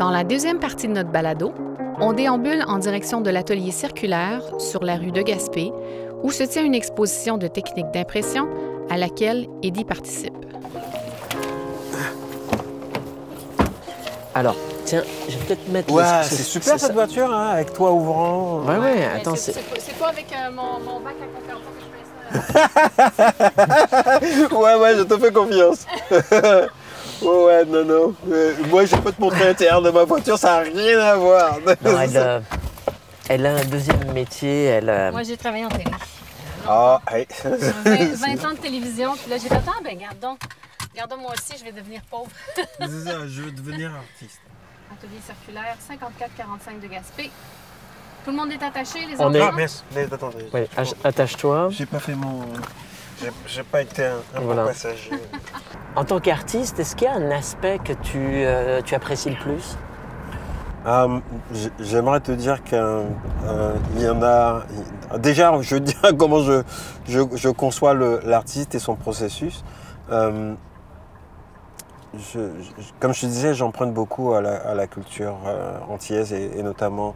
Dans la deuxième partie de notre balado, on déambule en direction de l'atelier circulaire sur la rue de Gaspé, où se tient une exposition de techniques d'impression à laquelle Eddie participe. Alors, tiens, je vais peut-être mettre... Ouais, le- c'est super cette voiture, hein, avec toi ouvrant. Ouais, ouais, attends, c'est... C'est pas avec mon, bac à conférence que je fais ça. ouais, ouais, je te fais confiance. ouais, ouais, non, non. Euh, moi, je peux te montrer l'intérieur de ma voiture, ça n'a rien à voir. Non, elle, euh, elle a un deuxième métier, elle... euh, Moi, j'ai travaillé en télé. Ah, hey. 20, 20 ans de télévision, puis là, j'ai fait Ah, ben, garde donc. Garde moi aussi, je vais devenir pauvre. C'est ça, je veux devenir artiste. Atelier circulaire 54-45 de Gaspé. Tout le monde est attaché, les On enfants? est- Ah. Mais attendez. ouais, ach- attache-toi. J'ai pas fait mon. J'ai- pas été un, un bon Voilà. passager. En tant qu'artiste, est-ce qu'il y a un aspect que tu, euh, tu apprécies le plus? Euh, j- J'aimerais te dire qu'il y en a. Déjà, je veux dire comment je, je, je conçois l'artiste et son processus. Euh, je- comme je te disais, j'emprunte beaucoup à la, à la culture euh, antillaise et, et notamment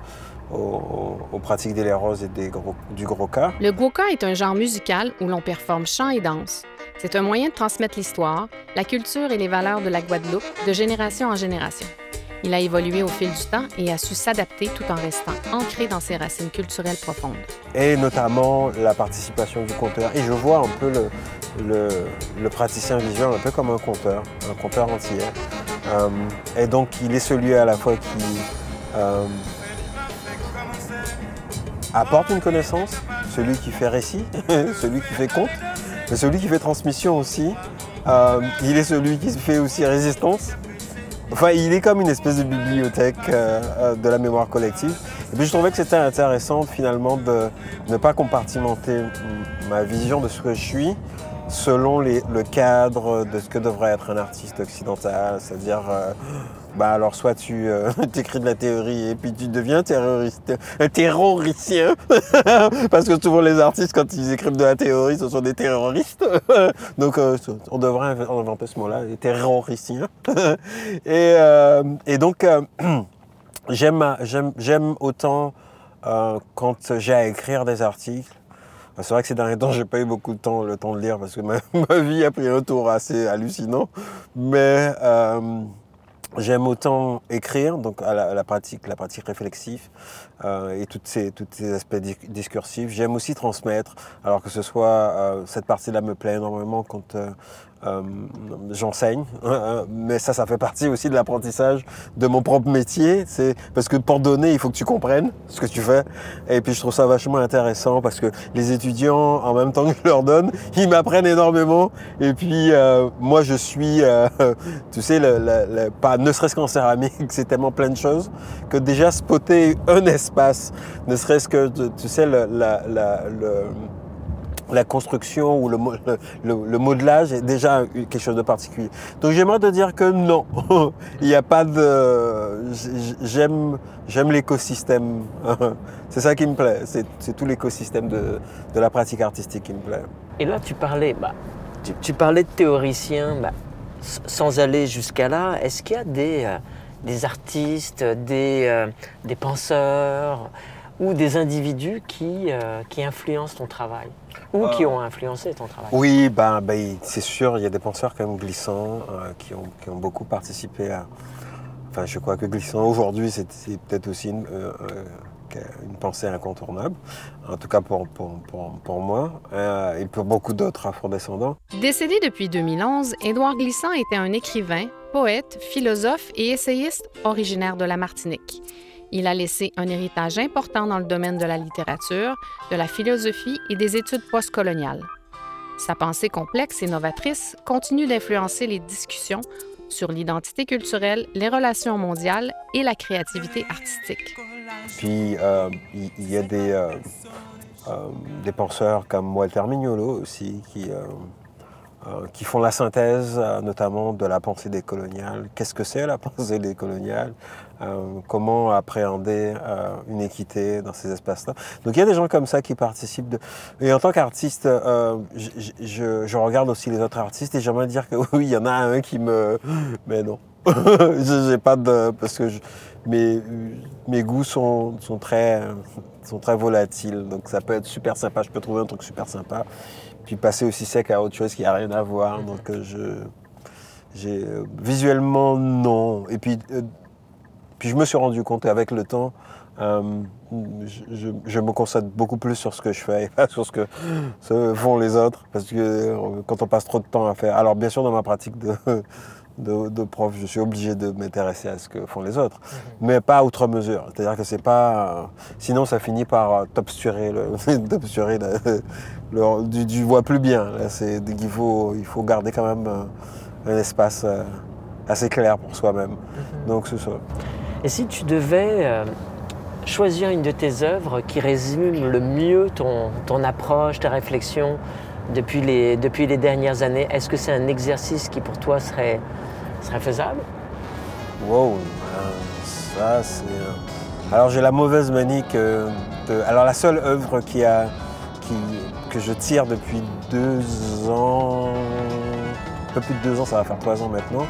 aux, pratiques des roses et des gros, du gros cas. Le goka est un genre musical où l'on performe chant et danse. C'est un moyen de transmettre l'histoire, la culture et les valeurs de la Guadeloupe de génération en génération. Il a évolué au fil du temps et a su s'adapter tout en restant ancré dans ses racines culturelles profondes. et notamment la participation du conteur. Et je vois un peu le, le, le praticien visuel un peu comme un conteur, un conteur entier. Euh, et donc il est celui à la fois qui euh, apporte une connaissance, celui qui fait récit, celui qui fait conte, mais celui qui fait transmission aussi. Euh, il est celui qui fait aussi résistance. Enfin, il est comme une espèce de bibliothèque euh, euh, de la mémoire collective. Et puis je trouvais que c'était intéressant finalement de ne pas compartimenter ma vision de ce que je suis selon le cadre de ce que devrait être un artiste occidental. C'est-à-dire, bah alors soit tu euh, écris de la théorie et puis tu deviens terroriste, un terroricien, parce que souvent les artistes quand ils écrivent de la théorie, ce sont des terroristes. Donc euh, on devrait inv- inventer ce mot-là, les terroriciens. et, euh, et donc euh, j'aime, j'aime, autant euh, quand j'ai à écrire des articles. C'est vrai que ces derniers temps, j'ai pas eu beaucoup de temps, le temps de lire parce que ma, vie a pris un tour assez hallucinant. Mais euh, j'aime autant écrire, donc à la, pratique, la pratique réflexive euh, et toutes ces, tous ces aspects dis- discursifs. J'aime aussi transmettre, alors que ce soit euh, cette partie-là me plaît énormément quand euh, euh, j'enseigne, mais ça, ça fait partie aussi de l'apprentissage de mon propre métier. C'est parce que pour donner, il faut que tu comprennes ce que tu fais. Et puis je trouve ça vachement intéressant parce que les étudiants, en même temps que je leur donne, ils m'apprennent énormément. Et puis euh, moi, je suis, euh, tu sais, le, le- le- pas ne serait-ce qu'en céramique, c'est tellement plein de choses que déjà spotter un espace, ne serait-ce que, tu sais, la, la- la construction ou le, le, modelage est déjà quelque chose de particulier. Donc j'aimerais te dire que non, il n'y a pas de... J'aime, j'aime l'écosystème. C'est ça qui me plaît. C'est, c'est tout l'écosystème de, de la pratique artistique qui me plaît. Et là, tu parlais, bah, tu, tu parlais de théoriciens, bah, sans aller jusqu'à là, est-ce qu'il y a des, euh, des artistes, des, euh, des penseurs ou des individus qui, euh, qui influencent ton travail ou qui ont influencé ton travail Oui, ben, ben, c'est sûr, il y a des penseurs comme Glissant euh, qui, ont, qui ont beaucoup participé à... Enfin, je crois que Glissant, aujourd'hui, c'est, c'est peut-être aussi une, euh, euh, une pensée incontournable, en tout cas pour, pour, pour, pour moi, euh, et pour beaucoup d'autres afrodescendants. Décédé depuis 2011, Édouard Glissant était un écrivain, poète, philosophe et essayiste originaire de la Martinique. Il a laissé un héritage important dans le domaine de la littérature, de la philosophie et des études postcoloniales. Sa pensée complexe et novatrice continue d'influencer les discussions sur l'identité culturelle, les relations mondiales et la créativité artistique. Puis, euh, il y, a euh, euh, des penseurs comme Walter Mignolo aussi, qui, euh, qui font la synthèse euh, notamment de la pensée décoloniale. Qu'est-ce que c'est la pensée décoloniale Euh, Comment appréhender une équité dans ces espaces-là? Donc il y a des gens comme ça qui participent. Et en tant qu'artiste, je, regarde aussi les autres artistes et j'aimerais dire que oui, il y en a un qui me... Mais non. je n'ai pas de. Parce que mes, mes goûts sont, sont, très, sont très volatiles. Donc ça peut être super sympa. Je peux trouver un truc super sympa. Puis passer aussi sec à autre chose qui n'a rien à voir. Donc euh, je. J'ai, euh, visuellement, non. Et puis, euh, puis je me suis rendu compte avec le temps, euh, je, me concentre beaucoup plus sur ce que je fais et pas sur ce que ce font les autres. Parce que quand on passe trop de temps à faire. Alors, bien sûr, dans ma pratique de, de, de prof, je suis obligé de m'intéresser à ce que font les autres, mais pas outre mesure. C'est-à-dire que c'est pas. euh, Sinon, ça finit par euh, t'obsturer, le, le- le- du, du vois plus bien. Là, il faut, il faut garder quand même euh, un espace assez clair pour soi-même. Donc, c'est ça. Et si tu devais euh, choisir une de tes œuvres qui résume le mieux ton, ton approche, ta réflexion depuis les, depuis les dernières années, est-ce que c'est un exercice qui pour toi serait, serait faisable? Wow, euh, ça c'est. euh, Alors j'ai la mauvaise manie que. de- Alors la seule œuvre qui a, qui, que je tire depuis deux ans, un peu plus de deux ans, ça va faire trois ans maintenant,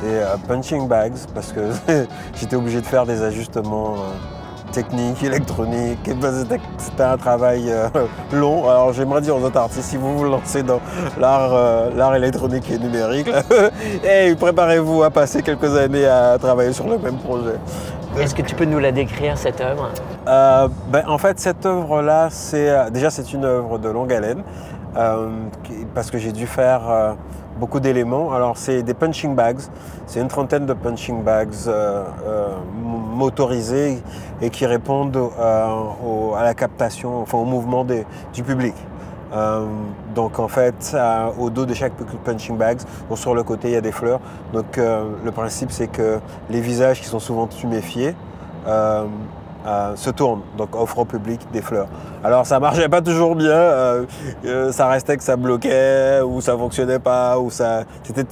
c'est euh, Punching Bags parce que j'étais obligé de faire des ajustements Et ben, c'était- C'était un travail euh, long. Alors j'aimerais dire aux autres artistes, si vous vous lancez dans l'art euh, électronique et numérique, préparez-vous à passer quelques années à travailler sur le même projet. Est-ce que tu peux nous la décrire, cette œuvre? Euh, ben, en fait, cette œuvre-là, c'est déjà c'est une œuvre de longue haleine parce que j'ai dû faire beaucoup d'éléments. Alors, c'est des punching bags. C'est une trentaine de punching bags euh, euh, motorisés et qui répondent euh, au- à la captation, enfin au mouvement des- du public. Euh, donc en fait, euh, au dos de chaque punching bon, sur le côté il y a des fleurs. Donc euh, le principe c'est que les visages qui sont souvent tuméfiés euh, se tournent, donc offrent au public des fleurs. Alors ça marchait pas toujours bien, euh, euh, ça restait que ça bloquait, ou ça fonctionnait pas, ou ça c'était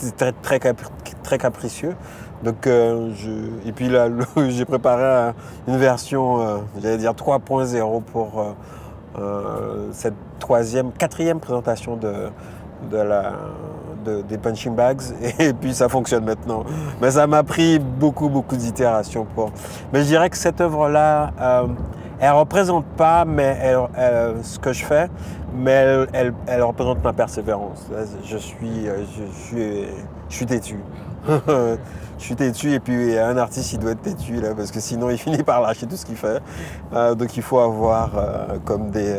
très, très, très capricieux. Donc euh, je... et puis là j'ai préparé un- une version, euh, j'allais dire 3.0 pour cette troisième, quatrième présentation de, de la, de- des punching bags et puis ça fonctionne maintenant. Mais ça m'a pris beaucoup, beaucoup d'itérations pour. Mais je dirais que cette œuvre-là, euh, elle représente pas mais elle- ce que je fais, mais elle, elle- représente ma persévérance. Je suis, euh, je, suis, je suis têtu. je suis têtu et puis un artiste il doit être têtu là parce que sinon il finit par lâcher tout ce qu'il fait. Euh, donc il faut avoir euh, comme des,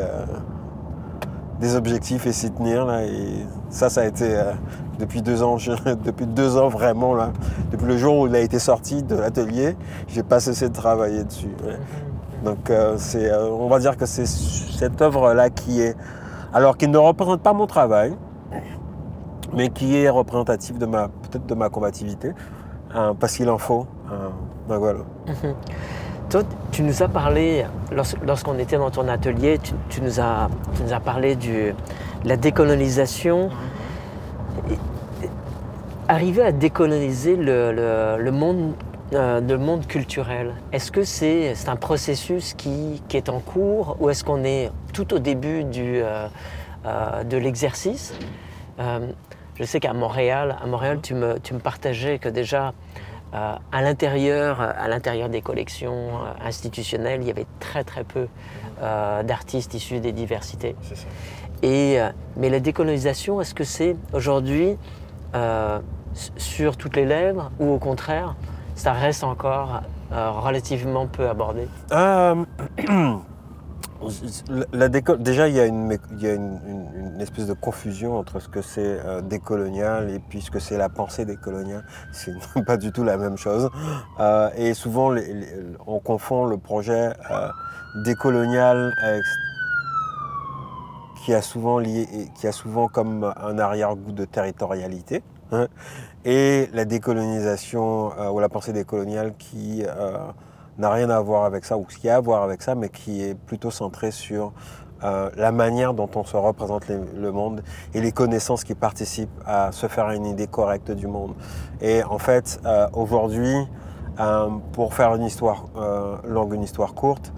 des objectifs et s'y tenir là. Et ça, ça a été euh, depuis deux ans, je- depuis deux ans vraiment là. Depuis le jour où il a été sorti de l'atelier, j'ai pas cessé de travailler dessus. ouais. Donc euh, c'est, euh, on va dire que c'est cette œuvre là qui est, alors qui ne représente pas mon travail, mais qui est représentative de ma peut-être de ma combativité, hein, parce qu'il en faut. hein. donc voilà. Toi, tu nous as parlé, lors- lorsqu'on était dans ton atelier, tu, tu nous, as, tu nous as parlé du- de la décolonisation. Et- et- Arriver à décoloniser le, le- le monde, euh, le monde culturel, est-ce que c'est un processus qui, qui est en cours ou est-ce qu'on est tout au début du, euh, euh, de l'exercice? Je sais qu'à Montréal, à Montréal, tu me, tu me partageais que déjà euh, à l'intérieur, à l'intérieur des collections euh, institutionnelles, il y avait très très peu euh, d'artistes issus des diversités. Et, euh, mais la décolonisation, est-ce que c'est aujourd'hui euh, sur toutes les lèvres ou au contraire, ça reste encore euh, relativement peu abordé? Euh, déjà, il y a, une, espèce de confusion entre ce que c'est euh, décolonial et puis ce que c'est la pensée décoloniale. C'est pas du tout la même chose. Euh, et souvent, on confond le projet euh, décolonial qui a souvent lié, qui a souvent comme un arrière-goût de territorialité, hein, et la décolonisation ou la pensée décoloniale qui n'a rien à voir avec ça, ou ce qui a à voir avec ça, mais qui est plutôt centrée sur euh, la manière dont on se représente le monde et les connaissances qui participent à se faire une idée correcte du monde. Et en fait, euh, aujourd'hui, euh, pour faire une histoire longue, une histoire courte,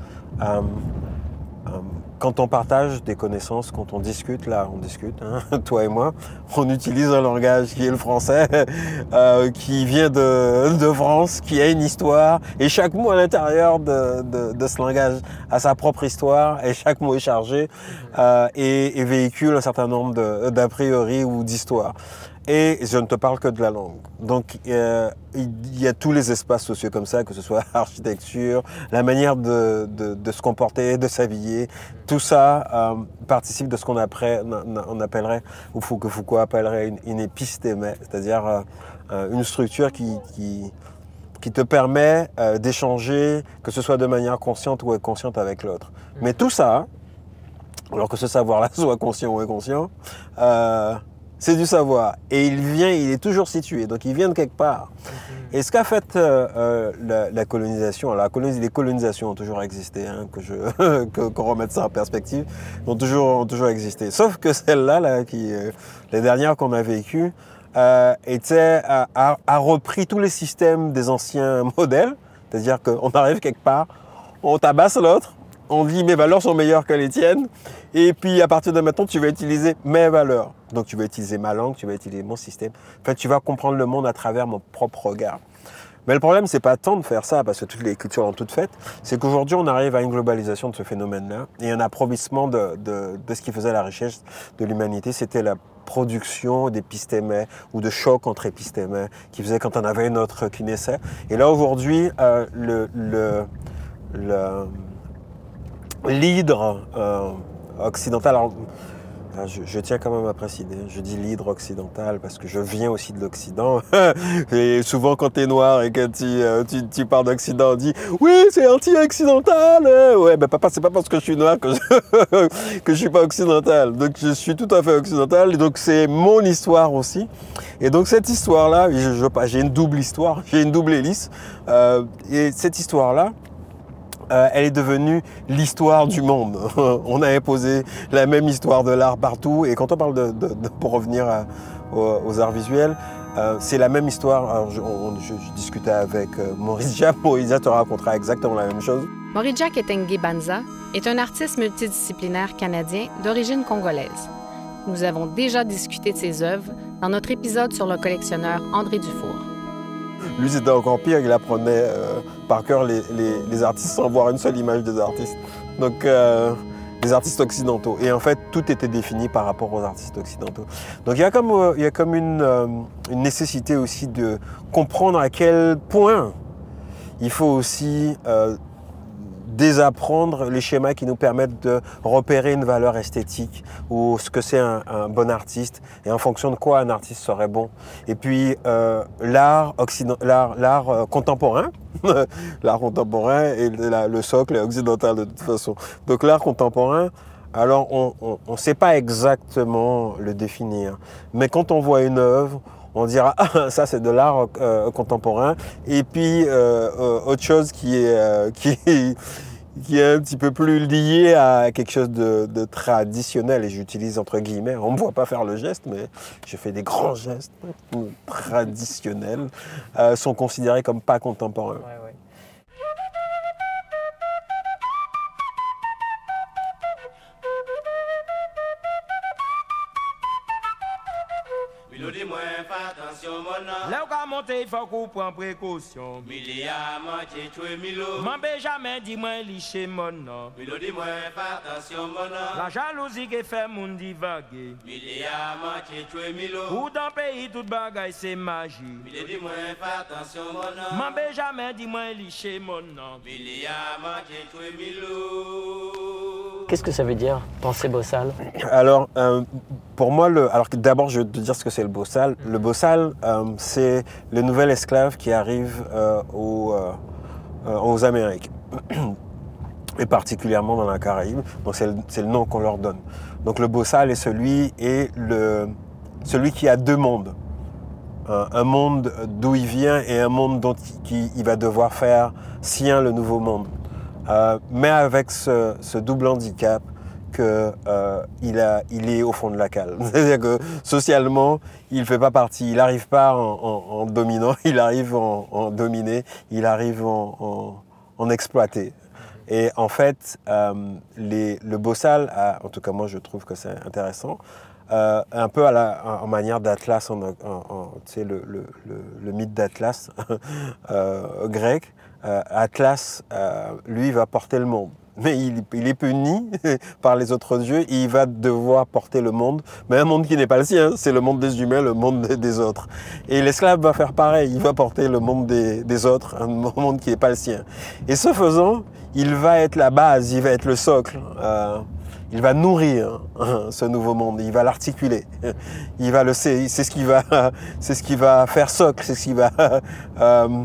quand on partage des connaissances, quand on discute, là on discute, hein, toi et moi, on utilise un langage qui est le français, euh, qui vient de, de, France, qui a une histoire, et chaque mot à l'intérieur de, de, ce langage a sa propre histoire, et chaque mot est chargé euh, et, et, véhicule un certain nombre d'a priori ou d'histoires. Et je ne te parle que de la langue. Donc euh, il y a tous les espaces sociaux comme ça, que ce soit architecture, la manière de, de, de se comporter, de s'habiller, tout ça euh, participe de ce qu'on on appellerait, ou que Foucault appellerait une, une épistémée, c'est-à-dire euh, une structure qui, qui, qui te permet d'échanger, que ce soit de manière consciente ou inconsciente avec l'autre. Mais tout ça, alors que ce savoir-là soit conscient ou inconscient, c'est du savoir. Et il vient, il est toujours situé, donc il vient de quelque part. Et ce qu'a fait euh, euh, la, la, colonisation, alors la colonis, les colonisations ont toujours existé, hein, que je qu'on qu remette ça en perspective, ont toujours, ont toujours existé. Sauf que celle-là, là, qui, euh, les dernières qu'on a vécues, euh, était, a, a, a, repris tous les systèmes des anciens modèles, c'est-à-dire qu'on arrive quelque part, on tabasse l'autre, on dit mes valeurs sont meilleures que les tiennes, et puis à partir de maintenant, tu vas utiliser mes valeurs. Donc tu vas utiliser ma langue, tu vas utiliser mon système. Enfin, tu vas comprendre le monde à travers mon propre regard. Mais le problème, c'est pas tant de faire ça, parce que toutes les cultures l'ont toutes faites, c'est qu'aujourd'hui, on arrive à une globalisation de ce phénomène-là, et un approvissement de, de, ce qui faisait la richesse de l'humanité, c'était la production d'épistémés ou de chocs entre épistémés, qui faisait quand on avait une autre qui naissait. Et là, aujourd'hui, euh, le, le l'hydre euh, occidental, alors, je, tiens quand même à préciser, je dis l'hydre occidental parce que je viens aussi de l'Occident. et souvent quand tu es noir et que tu, euh, tu, parles d'Occident, on dit oui c'est anti-occidental. Ouais, ben papa, c'est pas parce que je suis noir que je, que suis pas occidental. Donc je suis tout à fait occidental. Donc c'est mon histoire aussi. Et donc cette histoire-là, j'ai une double histoire, j'ai une double hélice. Euh, et cette histoire-là, euh, elle est devenue l'histoire du monde. on a imposé la même histoire de l'art partout. Et quand on parle de, pour revenir aux, arts visuels, euh, c'est la même histoire. Je, on, je, discutais avec euh, Maurice Jack. Maurice te racontera exactement la même chose. Maurice Jack Etenge Banza est un artiste multidisciplinaire canadien d'origine congolaise. Nous avons déjà discuté de ses œuvres dans notre épisode sur le collectionneur André Dufour. Lui, c'était encore pire, il apprenait euh, par cœur les, les, artistes sans voir une seule image des artistes. Donc, euh, les artistes occidentaux. Et en fait, tout était défini par rapport aux artistes occidentaux. Donc, il y a comme, euh, il y a comme une, nécessité aussi de comprendre à quel point il faut aussi désapprendre les schémas qui nous permettent de repérer une valeur esthétique ou ce que c'est un, bon artiste et en fonction de quoi un artiste serait bon. Et puis euh, l'art l'art euh, contemporain, l'art contemporain et la, le socle est occidental de toute façon. Donc l'art contemporain, alors on ne sait pas exactement le définir, mais quand on voit une œuvre, on dira ah, ça c'est de l'art euh, contemporain et puis euh, euh, autre chose qui est qui qui est un petit peu plus lié à quelque chose de, de traditionnel et j'utilise entre guillemets on me voit pas faire le geste mais je fais des grands gestes traditionnels sont considérés comme pas contemporains. Na. Monte, il faut qu'on prenne précaution. Mili a manche tue milo. M'en jamais dit moi liché mon nom. Milo dit moi fais attention mon nom. La jalousie qui fait moun divaguer. Mili a manche tue milo. Ou dans pays tout bagaille c'est magie. Mili dit moi fais attention mon nom. M'en jamais dit moi liché mon nom. Mili a manche tue milo. Qu'est-ce que ça veut dire, penser bossal Alors, euh, pour moi, le, alors d'abord, je vais te dire ce que c'est le bossal. Le bossal, euh, c'est le nouvel esclave qui arrive euh, aux, euh, aux, Amériques, et particulièrement dans la Caraïbe. Donc, c'est le, nom qu'on leur donne. Donc, le bossal est celui, est le, celui qui a deux mondes. un monde d'où il vient et un monde dont il, va devoir faire sien le nouveau monde. Euh, mais avec ce, double handicap qu'il euh, est au fond de la cale. C'est-à-dire que socialement, il ne fait pas partie, il n'arrive pas en, dominant, il arrive en, en dominé, il arrive en, exploité. Et en fait, euh, le bossal, a- en tout cas moi je trouve que c'est intéressant, euh, un peu en manière d'Atlas, en, le, le- mythe d'Atlas grec. Atlas, lui, va porter le monde. Mais il, il est puni par les autres dieux et il va devoir porter le monde, mais un monde qui n'est pas le sien, c'est le monde des humains, le monde des, autres. Et l'esclave va faire pareil, il va porter le monde des, des autres, un monde qui n'est pas le sien. Et ce faisant, il va être la base, il va être le socle. euh, il va nourrir hein, ce nouveau monde, il va l'articuler. Il va le c'est ce qui va c'est ce qui va faire socle, c'est ce qui va euh,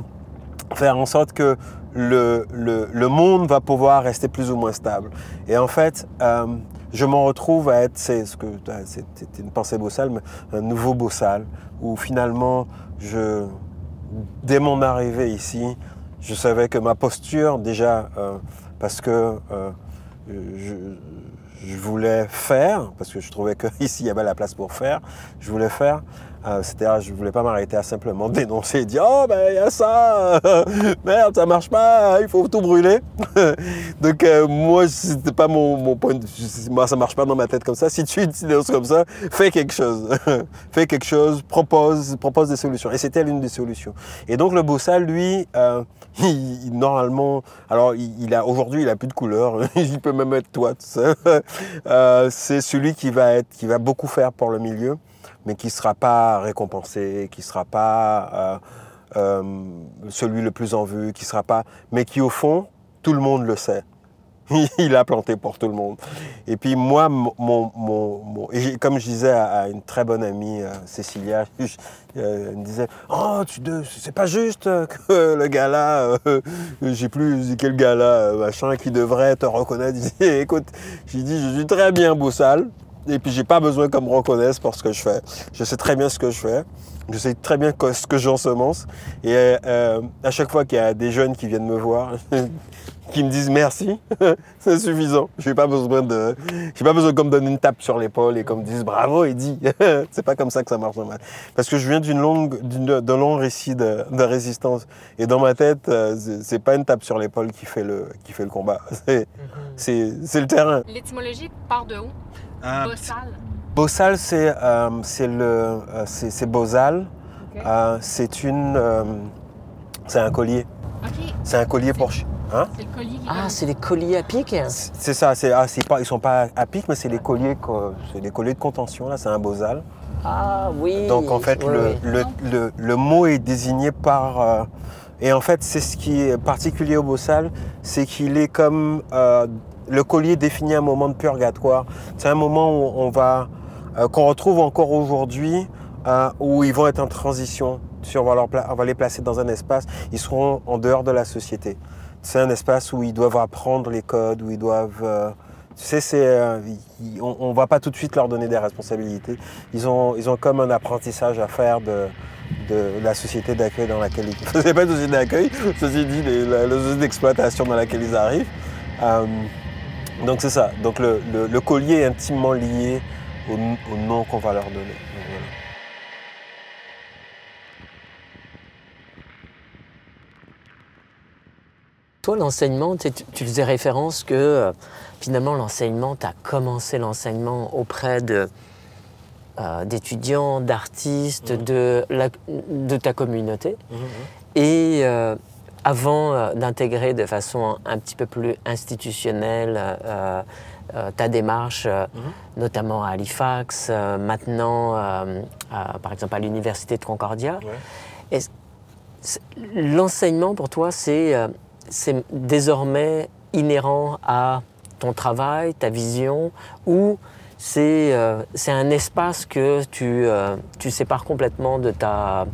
faire en sorte que le, le, le monde va pouvoir rester plus ou moins stable. Et en fait, euh, je m'en retrouve à être, c'est ce que c'était une pensée bossale, mais un nouveau bossal, où finalement, je, dès mon arrivée ici, je savais que ma posture, déjà, euh, parce que euh, je, je voulais faire, parce que je trouvais qu'ici il y avait la place pour faire, je voulais faire. Euh, C'est-à-dire, je voulais pas m'arrêter à simplement dénoncer et dire Oh, ben il y a ça, merde, ça marche pas, il faut tout brûler. Donc, euh, moi, c'était pas mon, mon point de Moi, ça marche pas dans ma tête comme ça. Si tu dénonces comme ça, fais quelque chose. fais quelque chose, propose, propose des solutions. Et c'était l'une des solutions. Et donc, le bossal, lui, euh, il- normalement, alors il, il a aujourd'hui, il a plus de couleur. il peut même être toi. tout ça. Euh, c'est celui qui va être, qui va beaucoup faire pour le milieu, mais qui sera pas récompensé, qui sera pas euh, euh, celui le plus en vue, qui sera pas, mais qui au fond, tout le monde le sait. il a planté pour tout le monde. Et puis moi, mon, comme je disais à, une très bonne amie, euh, Cécilia, elle me disait, oh, c'est pas juste que le gars-là, euh, j'ai plus quel gars-là, machin, qui devrait te reconnaître. Je dis, écoute, je suis très bien Boussal, et puis j'ai pas besoin qu'on me reconnaisse pour ce que je fais. Je sais très bien ce que je fais. Je sais très bien ce que j'ensemence. Et euh, à chaque fois qu'il y a des jeunes qui viennent me voir, qui me disent merci, c'est suffisant. Je n'ai pas besoin de, j'ai pas besoin qu'on me donne une tape sur l'épaule et qu'on me dise bravo Eddie. c'est pas comme ça que ça marche ma Parce que je viens d'une longue, d'une- d'un long récit de, de résistance. Et dans ma tête, euh, c'est c'est pas une tape sur l'épaule qui fait le, qui fait le combat. C'est, c'est, c'est le terrain. L'étymologie part de où? Bossal. Bossal, c'est, euh, c'est le, euh, c'est, c'est Bosal. Ok. Euh, c'est une, euh, c'est un collier. C'est un collier pour, chi- hein? C'est le collier qui Ah, c'est les colliers à pic? C'est c'est ça, c'est, ah, c'est pas, ils sont pas à pic, mais c'est les colliers, co- c'est les colliers de contention, là, c'est un bosal. Ah oui. Donc en fait, oui, le, oui. le, le- le mot est désigné par... euh, et en fait, c'est ce qui est particulier au bossal, c'est qu'il est comme... euh, le collier définit un moment de purgatoire. C'est un moment où on va... euh, qu'on retrouve encore aujourd'hui, euh, où ils vont être en transition. Sur, on, va les placer dans un espace, ils seront en dehors de la société. C'est un espace où ils doivent apprendre les codes, où ils doivent... euh, tu sais, c'est, on ne va pas tout de suite leur donner des responsabilités. Ils ont, ils ont comme un apprentissage à faire de, de la société d'accueil dans laquelle ils... C'est pas une société d'accueil, ceci dit, la, la société d'exploitation dans laquelle ils arrivent. Donc c'est ça. Donc le, le- le collier est intimement lié au, au nom qu'on va leur donner. Donc, voilà. Toi, l'enseignement, tu, sais, tu- tu faisais référence que euh, finalement, l'enseignement, tu as commencé l'enseignement auprès de, euh, d'étudiants, d'artistes, de, la- de ta communauté. Et euh, avant euh, d'intégrer de façon un petit peu plus institutionnelle euh, euh, ta démarche, euh, notamment à Halifax, maintenant, par exemple, à l'Université de Concordia, l'enseignement pour toi, c'est désormais inhérent à ton travail, ta vision, ou c'est euh, un espace que tu, euh, tu sépares complètement de ta,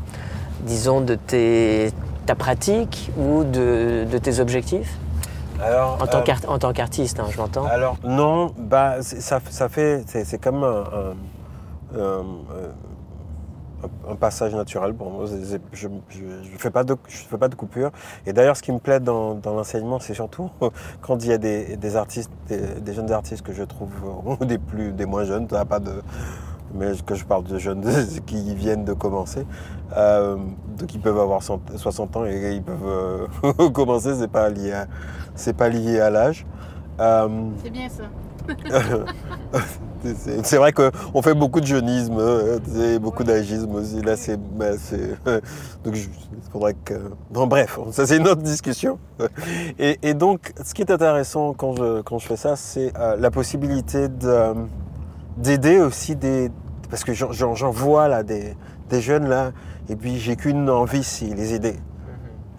disons, de tes, ta pratique ou de, de tes objectifs Alors, En tant euh, qu'art- en tant qu'artiste, hein, je m'entends. Alors non, bah, c'est- ça, ça fait, c'est comme un, un- un- un- un passage naturel pour moi. Je ne fais, pas de- je fais pas de coupure. Et d'ailleurs, ce qui me plaît dans, dans l'enseignement, c'est surtout quand il y a des, des artistes, des, des jeunes artistes que je trouve, ou des, plus, des moins jeunes, n'a pas de, mais que je parle de jeunes qui viennent de commencer. Euh, donc ils peuvent avoir 100 60 ans et ils peuvent euh, commencer, c'est pas lié à, c'est pas lié à l'âge. Euh, C'est bien ça. c'est vrai qu'on fait beaucoup de jeunisme, euh, et beaucoup d'agisme aussi. Là, c'est. bah, donc, je- il faudrait que. Bon, bref, ça, c'est une autre discussion. Et, et donc, ce qui est intéressant quand je, quand je fais ça, c'est euh, la possibilité de, d'aider aussi des. Parce que j'en- vois là des, des jeunes là, et puis j'ai qu'une envie, c'est les aider.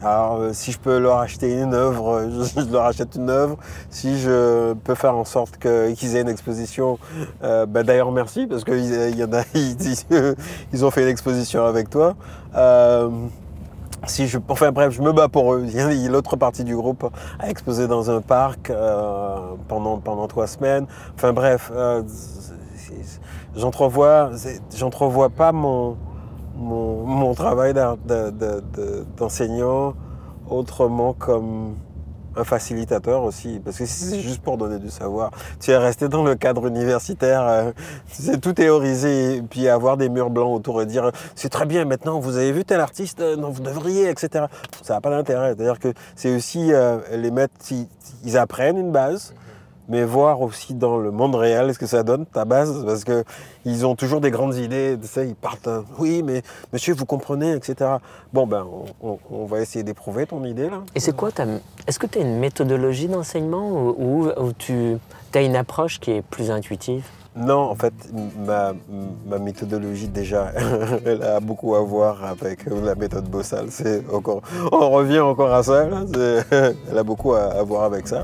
Alors, euh, si je peux leur acheter une œuvre, euh, je, je leur achète une œuvre. Si je peux faire en sorte qu'ils aient une exposition, euh, bah, d'ailleurs merci, parce qu'il y en a, ils, ont fait une exposition avec toi. Euh, si je, enfin bref, je me bats pour eux. L'autre partie du groupe a exposé dans un parc pendant, pendant trois semaines. Enfin bref, j'entrevois, j'entrevois pas mon, mon, mon travail d'enseignant autrement comme un facilitateur aussi, parce que si c'est juste pour donner du savoir, tu es resté dans le cadre universitaire, euh, c'est tout théoriser, et puis avoir des murs blancs autour et dire c'est très bien maintenant, vous avez vu tel artiste, euh, non, vous devriez, etc. Ça n'a pas d'intérêt, c'est-à-dire que c'est aussi euh, les mettre, ils, ils apprennent une base, mais voir aussi dans le monde réel ce que ça donne, ta base, parce que ils ont toujours des grandes idées, tu sais, ils partent, oui, mais monsieur, vous comprenez, etc. Bon, ben, on, va essayer d'éprouver ton idée, là. Et c'est quoi ta... Est-ce que tu as une méthodologie d'enseignement ou, ou- ou tu as une approche qui est plus intuitive? Non, en fait, ma, ma méthodologie déjà, elle a beaucoup à voir avec la méthode Bossal. C'est encore, on revient encore à ça. là. Elle a beaucoup à, à voir avec ça.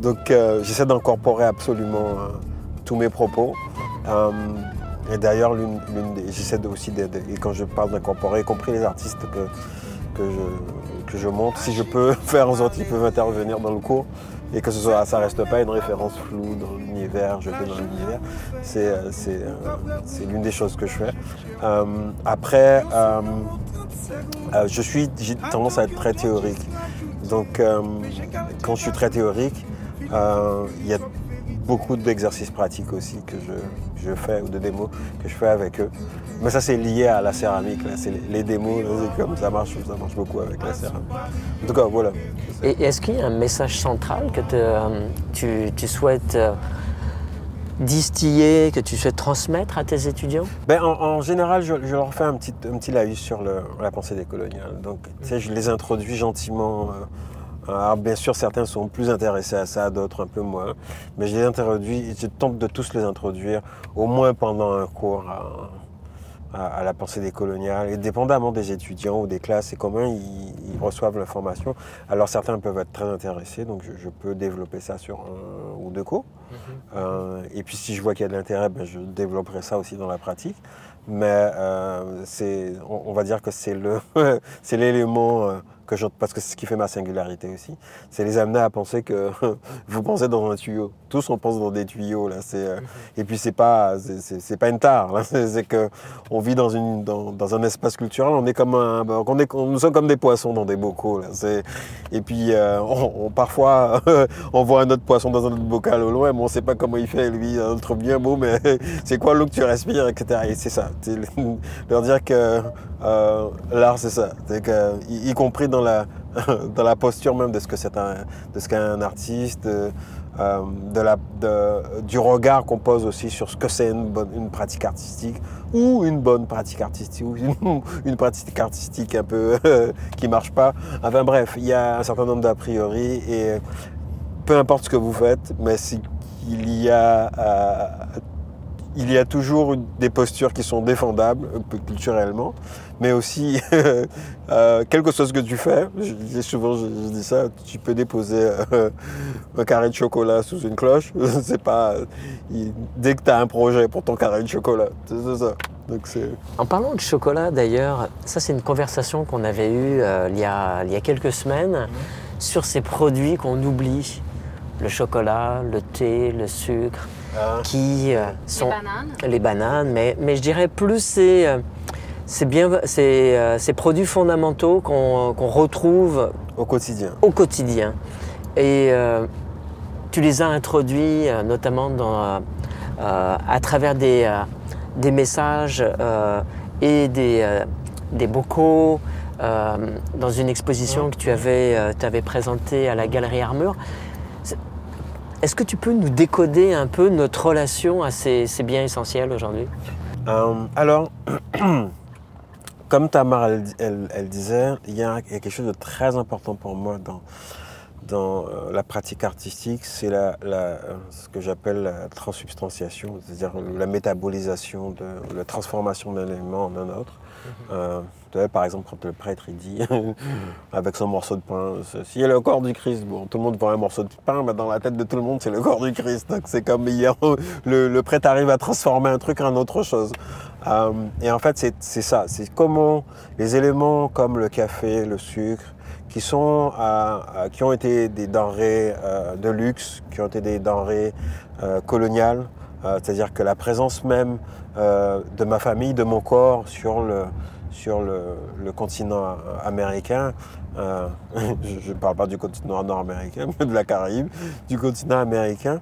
Donc, euh, j'essaie d'incorporer absolument euh, tous mes propos. Euh, et d'ailleurs, j'essaie aussi, de, de- et quand je parle d'incorporer, y compris les artistes que, que, je, que je montre, si je peux faire en sorte qu'ils peuvent intervenir dans le cours et que ce soit, ça reste pas une référence floue dans l'univers, jetée dans l'univers, c'est, l'une des choses que je fais. Après, je suis, j'ai tendance à être très théorique. Donc, quand je suis très théorique, il y a beaucoup d'exercices pratiques aussi que je, je fais ou de démos que je fais avec eux. Mais ça, c'est lié à la céramique. Là. C'est les, démos, là, c'est comme ça marche, ça marche beaucoup avec la céramique. En tout cas, voilà. Et est-ce qu'il y a un message central que te- euh, tu, tu souhaites euh, distiller, que tu souhaites transmettre à tes étudiants? Ben, en, en général, je, je leur fais un petit, un petit laïus sur le- la pensée décoloniale. Donc, tu sais, je les introduis gentiment. euh, alors, bien sûr, certains sont plus intéressés à ça, d'autres un peu moins. Mais je les introduis, je tente de tous les introduire, au moins pendant un cours à, à- à la pensée décoloniale. Et dépendamment des étudiants ou des classes et comment ils, ils reçoivent l'information. Alors, certains peuvent être très intéressés, donc je, je peux développer ça sur un ou deux cours. Euh, et puis si je vois qu'il y a de l'intérêt, ben, je développerai ça aussi dans la pratique. Mais euh, c'est, on, on va dire que c'est le, c'est l'élément euh, parce que c'est ce qui fait ma singularité aussi. C'est les amener à penser que vous pensez dans un tuyau. Tous on pense dans des tuyaux là. C'est, euh, et puis c'est pas, c'est, c'est- c'est pas une tare. là. C'est, que on vit dans une, dans, dans un espace culturel. On est comme un, on est, nous sommes comme des poissons dans des bocaux là. C'est, et puis euh, on, on- parfois on voit un autre poisson dans un autre bocal au loin, mais on sait pas comment il fait, lui, un autre bien beau, mais c'est quoi l'eau que tu respires, etc. Et c'est ça. Leur dire que euh, l'art, c'est ça. C'est que, y, y compris dans la, dans la posture même de ce que c'est un, de ce qu'est un artiste, euh, euh, du regard qu'on pose aussi sur ce que c'est une, bonne, pratique artistique ou une bonne pratique artistique ou une, pratique artistique un peu qui marche pas. Enfin bref, il y a un certain nombre d'a priori et peu importe ce que vous faites, mais qu'il y a, euh, il y a toujours des postures qui sont défendables peu culturellement, mais aussi, euh, quel que soit ce que tu fais, je dis souvent, je, je dis ça, tu peux déposer euh, un carré de chocolat sous une cloche, c'est pas, il- dès que tu as un projet pour ton carré de chocolat, c'est ça. Donc c'est, En parlant de chocolat d'ailleurs, ça c'est une conversation qu'on avait eue euh, il, y a, il y a quelques semaines sur ces produits qu'on oublie. Le chocolat, le thé, le sucre, qui euh, sont bananes. les bananes, mais, mais je dirais plus c'est euh, c'est bien c'est euh, ces produits fondamentaux qu'on qu'on retrouve au quotidien. au quotidien. Et euh, tu les as introduits euh, notamment dans, euh, à travers des, des messages et des, des bocaux dans une exposition que tu avais, t'avais présentée à la Galerie Armure. Est-ce que tu peux nous décoder un peu notre relation à ces, ces biens essentiels aujourd'hui? Alors, comme Tamar, elle, elle- elle disait, il y, a, quelque chose de très important pour moi dans, dans euh, la pratique artistique, c'est la, la- euh, ce que j'appelle la transubstantiation, c'est-à-dire la métabolisation, de, la transformation d'un élément en un autre. Euh, tu vois, par exemple, quand le prêtre il dit avec son morceau de pain, y a le corps du Christ, bon, tout le monde voit un morceau de pain, mais dans la tête de tout le monde, c'est le corps du Christ. Donc c'est comme le, prêtre arrive à transformer un truc en autre chose. Euh, et en fait, c'est ça, c'est comment les éléments comme le café, le sucre, qui, sont, euh, euh, qui ont été des denrées de luxe, qui ont été des denrées coloniales, c'est-à-dire que la présence même de ma famille, de mon corps sur le, sur le, le continent américain, euh, je ne parle pas du continent nord-américain, mais de la Caraïbe, du continent américain,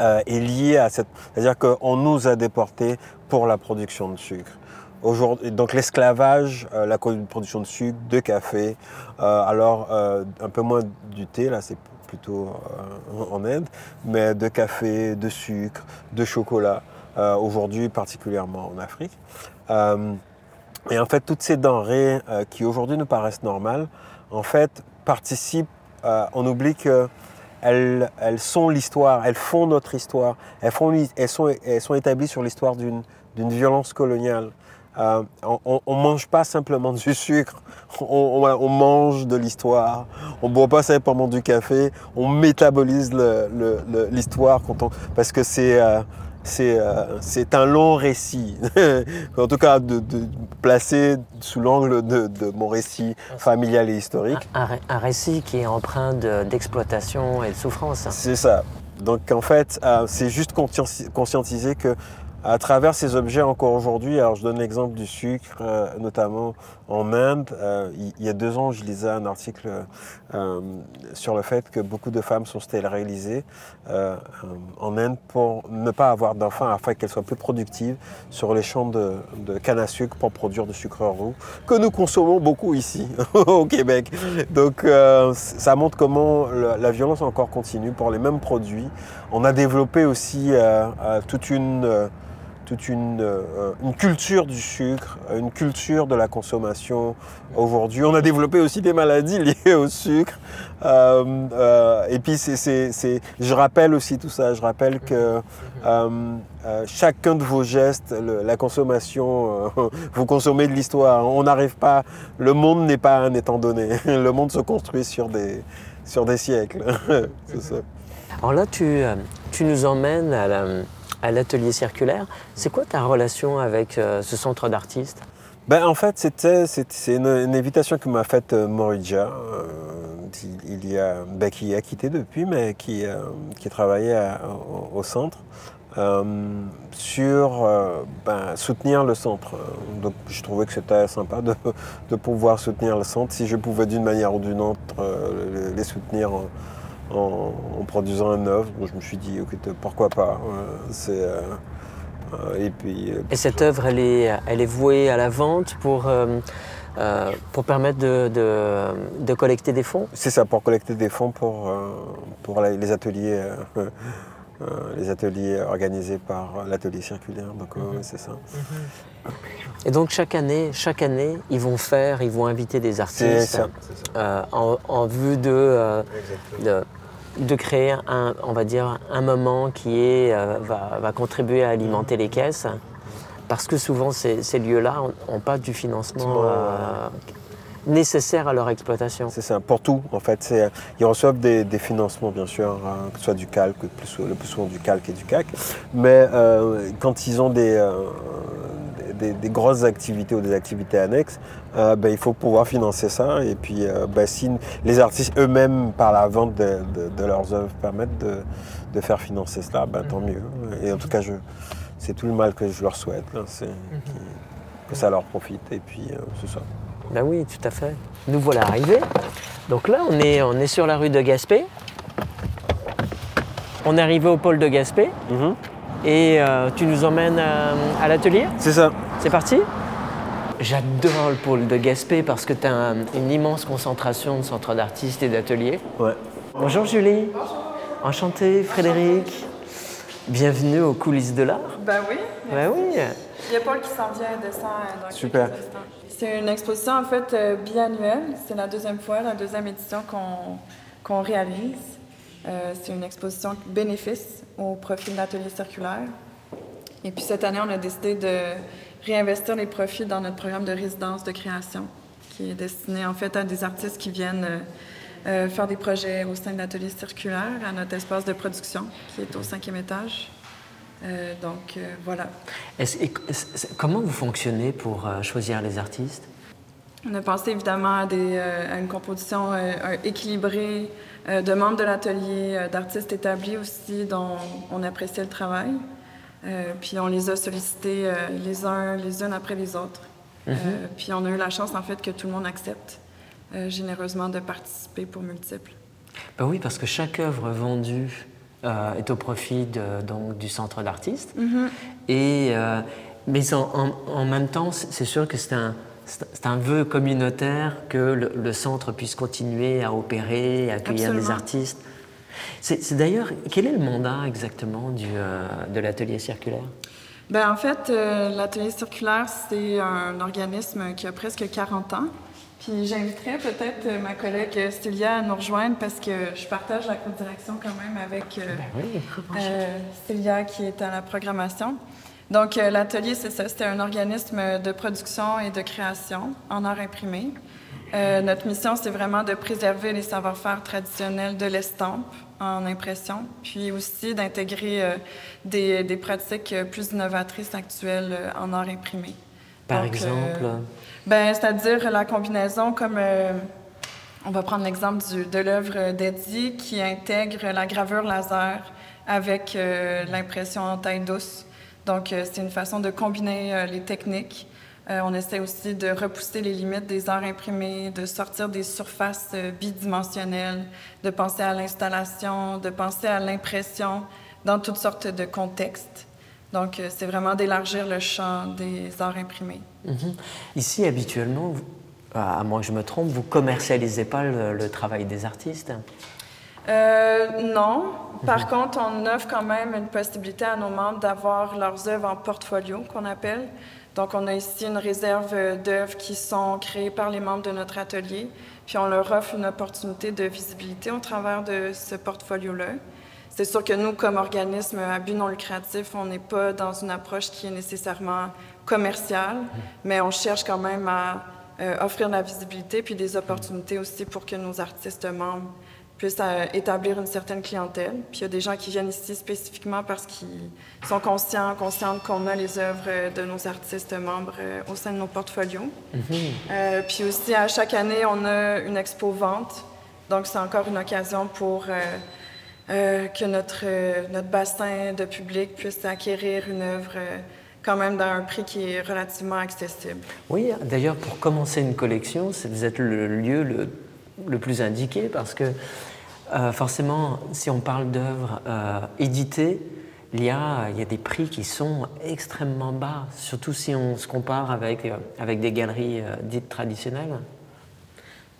euh, est lié à cette... C'est-à-dire qu'on nous a déportés pour la production de sucre. Aujourd'hui, donc l'esclavage, euh, la production de sucre, de café, euh, alors euh, un peu moins du thé, là c'est plutôt euh, en Inde, mais de café, de sucre, de chocolat, aujourd'hui particulièrement en Afrique. Et en fait, toutes ces denrées euh, qui aujourd'hui nous paraissent normales, en fait, participent, euh, on oublie que elles, elles sont l'histoire, elles font notre histoire, elles, font, elles, sont, elles sont établies sur l'histoire d'une violence coloniale. Euh, on ne mange pas simplement du sucre, on, on- on mange de l'histoire. On ne boit pas simplement du café, on métabolise l'histoire parce que c'est euh, c'est euh, c'est un long récit. en tout cas, de, de- placé sous l'angle de, de mon récit familial et historique. un, ré- un récit qui est empreint de- d'exploitation et de souffrance. C'est ça. Donc en fait, euh, c'est juste conscientiser que à travers ces objets encore aujourd'hui, alors je donne l'exemple du sucre, euh, notamment en Inde. euh, il, y a deux ans, je lisais un article euh, sur le fait que beaucoup de femmes sont stérilisées euh, en Inde pour ne pas avoir d'enfants afin qu'elles soient plus productives sur les champs de, canne à sucre pour produire du sucre roux que nous consommons beaucoup ici au Québec. Donc ça montre comment la, la violence encore continue pour les mêmes produits. On a développé aussi toute une toute une, euh, une culture du sucre, une culture de la consommation aujourd'hui. On a développé aussi des maladies liées au sucre. Euh, euh, et puis, je rappelle aussi tout ça. Je rappelle que chacun de vos gestes, la consommation, vous consommez de l'histoire. On n'arrive pas. Le monde n'est pas un étant donné. Le monde se construit sur des, siècles. ça. Alors là, tu nous emmènes à la- à l'atelier circulaire. C'est quoi ta relation avec euh, ce centre d'artistes? Ben, en fait, c'était, une, une invitation que m'a faite euh, euh, il, y a, ben, qui a quitté depuis, mais qui, euh, qui travaillait au, centre, sur ben, soutenir le centre. Donc, je trouvais que c'était sympa de, de pouvoir soutenir le centre, si je pouvais d'une manière ou d'une autre les, soutenir en, en- en produisant un œuvre. Je me suis dit, écoute, pourquoi pas. euh, c'est, euh, euh, et puis, euh, Et cette œuvre, elle est, elle est vouée à la vente pour, euh, euh, pour permettre de, de- de collecter des fonds? C'est ça, pour collecter des fonds pour, euh, pour la- les ateliers. euh, euh, les ateliers organisés par l'atelier circulaire, donc euh, ouais, c'est ça. Et donc chaque année, chaque année, ils vont faire, ils vont inviter des artistes ça. euh, en, en vue de, euh, de, de créer un, on va dire, un moment qui est, euh, va, va contribuer à alimenter les caisses. Parce que souvent, ces, ces lieux-là n'ont pas du financement nécessaire à leur exploitation. C'est ça, pour tout en fait. Ils reçoivent des, des financements bien sûr, hein, que ce soit du calque, le plus, le plus souvent du calque et du CAC. Mais quand ils ont des, des, des grosses activités ou des activités annexes, euh, ben, il faut pouvoir financer ça. Et puis euh, ben, si les artistes eux-mêmes, par la vente de, de- de leurs œuvres, permettent de, de faire financer cela, ben, tant mieux. Et en tout cas, c'est tout le mal que je leur souhaite, là, c'est qui- que ça leur profite. Et puis euh, c'est ça. Ben oui, tout à fait. Nous voilà arrivés. Donc là, on est, on est sur la rue de Gaspé. On est arrivé au pôle de Gaspé. Mhm. et euh, tu nous emmènes à l'atelier? C'est ça. C'est parti J'adore le pôle de Gaspé parce que tu as une immense concentration de centres d'artistes et d'ateliers. Ouais. Bonjour Julie. Bonjour. Enchanté Frédéric. Bienvenue aux coulisses de l'art. Ben oui. Ben oui. Il y a Paul qui s'en vient et descend euh, dans Super. quelques instants. C'est une exposition en fait euh, biannuelle. C'est la deuxième fois, la deuxième édition qu'on qu'on réalise. Euh, c'est une exposition bénéfice au profit de l'atelier circulaire. Et puis cette année, on a décidé de réinvestir les profits dans notre programme de résidence de création, qui est destiné en fait à des artistes qui viennent euh, euh, faire des projets au sein de l'atelier circulaire, à notre espace de production, qui est au cinquième étage. Euh, donc euh, voilà. Comment vous fonctionnez pour choisir les artistes? On a pensé évidemment à, des, à une composition équilibrée de membres de l'atelier, d'artistes établis aussi dont on appréciait le travail. Euh, puis on les a sollicités euh, les uns les unes après les autres. Euh, puis on a eu la chance en fait que tout le monde accepte euh, généreusement de participer pour multiples. Ben oui, parce que chaque œuvre vendue est au profit de- donc, du centre d'artistes. Et, euh, mais en, en- en même temps, c'est sûr que c'est un, c'est un vœu communautaire que le, le centre puisse continuer à opérer, à accueillir des Absolument. artistes. C'est d'ailleurs, quel est le mandat exactement du, euh, de l'atelier circulaire? Ben, en fait, euh, l'atelier circulaire, c'est un organisme qui a presque 40 ans. Puis j'inviterais peut-être euh, ma collègue Célia à nous rejoindre parce que je partage la co-direction quand même avec euh, Oui. Célia qui est à la programmation. Donc l'atelier, c'est ça, c'est un organisme de production et de création en art imprimé. Euh, notre mission, c'est vraiment de préserver les savoir-faire traditionnels de l'estampe en impression, puis aussi d'intégrer euh, des, des pratiques euh, plus innovatrices actuelles euh, en art imprimé. Par Donc, exemple? euh, ben, c'est-à-dire la combinaison comme euh, on va prendre l'exemple de l'œuvre d'Eddie qui intègre la gravure laser avec l'impression en taille douce. Donc, c'est une façon de combiner les techniques. Euh, on essaie aussi de repousser les limites des arts imprimés, de sortir des surfaces euh, bidimensionnelles, de penser à l'installation, de penser à l'impression dans toutes sortes de contextes. Donc, euh, c'est vraiment d'élargir le champ des arts imprimés. Mhm. Ici, habituellement, vous- à moins que je me trompe, vous commercialisez pas le, le travail des artistes? Non. Par contre, on offre quand même une possibilité à nos membres d'avoir leurs œuvres en portfolio, qu'on appelle. Donc, on a ici une réserve euh, d'œuvres qui sont créées par les membres de notre atelier. Puis, on leur offre une opportunité de visibilité au travers de ce portfolio-là. C'est sûr que nous, comme organisme à but non lucratif, on n'est pas dans une approche qui est nécessairement commerciale, mais on cherche quand même à euh, offrir de la visibilité puis des opportunités aussi pour que nos artistes membres puissent euh, établir une certaine clientèle. Puis il y a des gens qui viennent ici spécifiquement parce qu'ils sont conscients, conscientes qu'on a les œuvres de nos artistes membres euh, au sein de nos portfolios. Euh, puis aussi, à chaque année, on a une expo vente. Donc, c'est encore une occasion pour euh, que notre, notre bassin de public puisse acquérir une œuvre quand même dans un prix qui est relativement accessible. Oui, d'ailleurs, pour commencer une collection, vous êtes le lieu le, le plus indiqué parce que euh, forcément, si on parle d'œuvres euh, éditées, il y, a, il y a des prix qui sont extrêmement bas, surtout si on se compare avec, euh, avec des galeries dites traditionnelles.